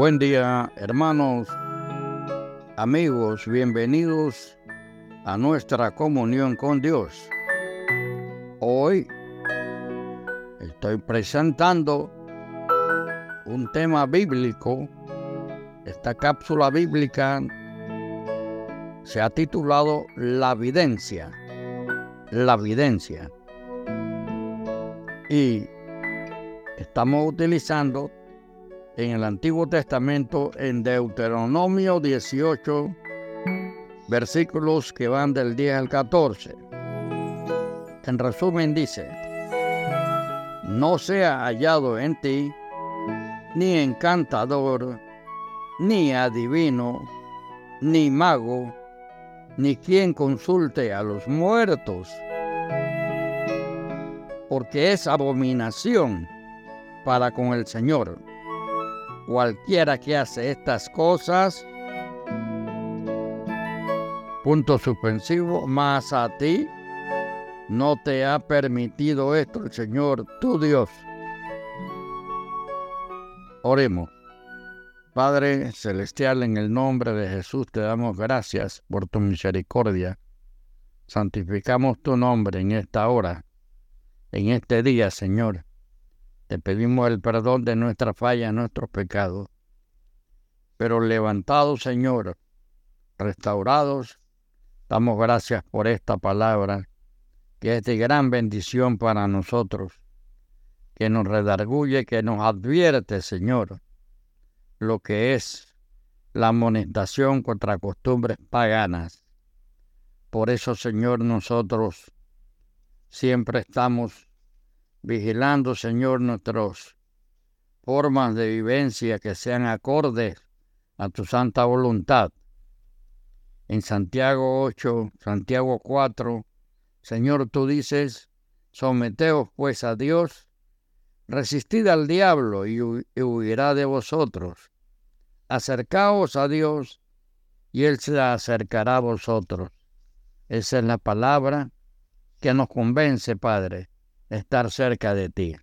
Buen día, hermanos, amigos, bienvenidos a nuestra comunión con Dios. Hoy estoy presentando un tema bíblico. Esta cápsula bíblica se ha titulado La evidencia. La evidencia. Y estamos utilizando en el Antiguo Testamento en Deuteronomio 18, versículos que van del 10 al 14. En resumen dice, no sea hallado en ti ni encantador, ni adivino, ni mago, ni quien consulte a los muertos, porque es abominación para con el Señor cualquiera que hace estas cosas, punto suspensivo, más a ti no te ha permitido esto el Señor, tu Dios. Oremos. Padre Celestial, en el nombre de Jesús te damos gracias por tu misericordia. Santificamos tu nombre en esta hora, en este día, Señor. Te pedimos el perdón de nuestra falla, nuestros pecados. Pero levantados, Señor, restaurados, damos gracias por esta palabra, que es de gran bendición para nosotros, que nos redarguye, que nos advierte, Señor, lo que es la amonestación contra costumbres paganas. Por eso, Señor, nosotros siempre estamos vigilando, Señor, nuestras formas de vivencia que sean acordes a tu santa voluntad. En Santiago 8, Santiago 4, Señor, tú dices, someteos pues a Dios, resistid al diablo y, huirá de vosotros. Acercaos a Dios y Él se acercará a vosotros. Esa es la palabra que nos convence, Padre, estar cerca de ti.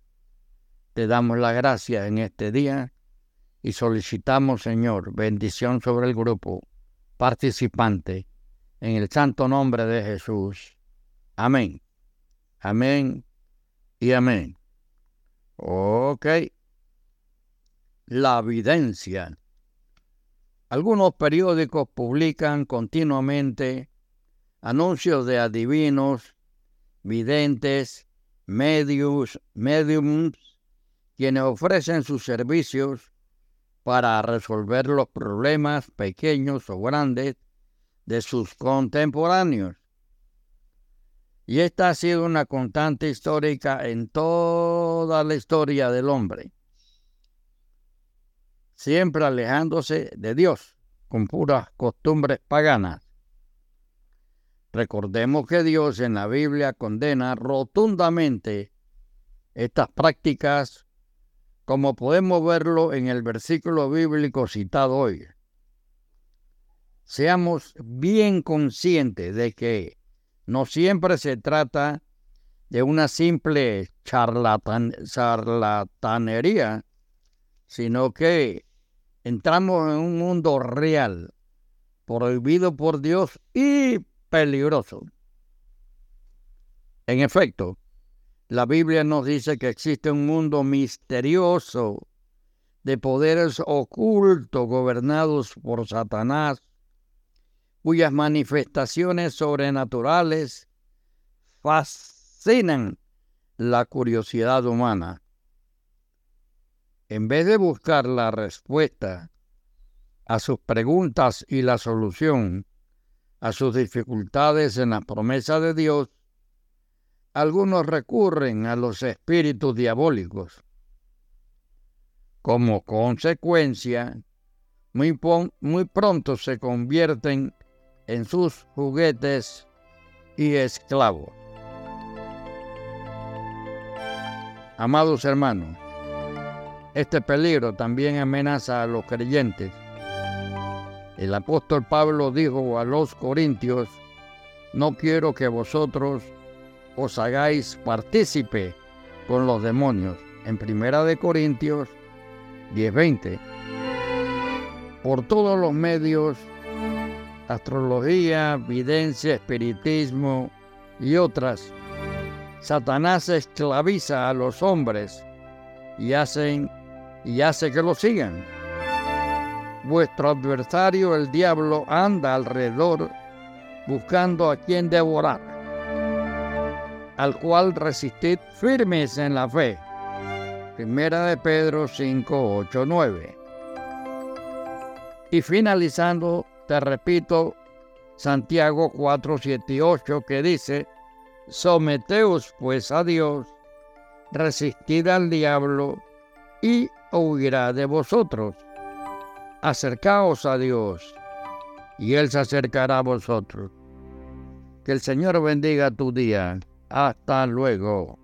Te damos la gracia en este día y solicitamos, Señor, bendición sobre el grupo participante en el santo nombre de Jesús. Amén. Amén y amén. Ok. La evidencia. Algunos periódicos publican continuamente anuncios de adivinos, videntes medios, mediums, quienes ofrecen sus servicios para resolver los problemas pequeños o grandes de sus contemporáneos. Y esta ha sido una constante histórica en toda la historia del hombre, siempre alejándose de Dios con puras costumbres paganas. Recordemos que Dios en la Biblia condena rotundamente estas prácticas, como podemos verlo en el versículo bíblico citado hoy. Seamos bien conscientes de que no siempre se trata de una simple charlatanería, sino que entramos en un mundo real, prohibido por Dios y peligroso. En efecto, la Biblia nos dice que existe un mundo misterioso de poderes ocultos gobernados por Satanás, cuyas manifestaciones sobrenaturales fascinan la curiosidad humana. En vez de buscar la respuesta a sus preguntas y la solución, a sus dificultades en la promesa de Dios, algunos recurren a los espíritus diabólicos. Como consecuencia, muy, muy pronto se convierten en sus juguetes y esclavos. Amados hermanos, este peligro también amenaza a los creyentes el apóstol Pablo dijo a los corintios, no quiero que vosotros os hagáis partícipe con los demonios. En Primera de Corintios 10:20. por todos los medios, astrología, videncia, espiritismo y otras, Satanás esclaviza a los hombres y, hacen, y hace que lo sigan. Vuestro adversario, el diablo, anda alrededor buscando a quien devorar, al cual resistid firmes en la fe. Primera de Pedro 5, 8, 9. Y finalizando, te repito, Santiago 4, 7 y 8, que dice, Someteos pues a Dios, resistid al diablo y huirá de vosotros. Acercaos a Dios y Él se acercará a vosotros. Que el Señor bendiga tu día. Hasta luego.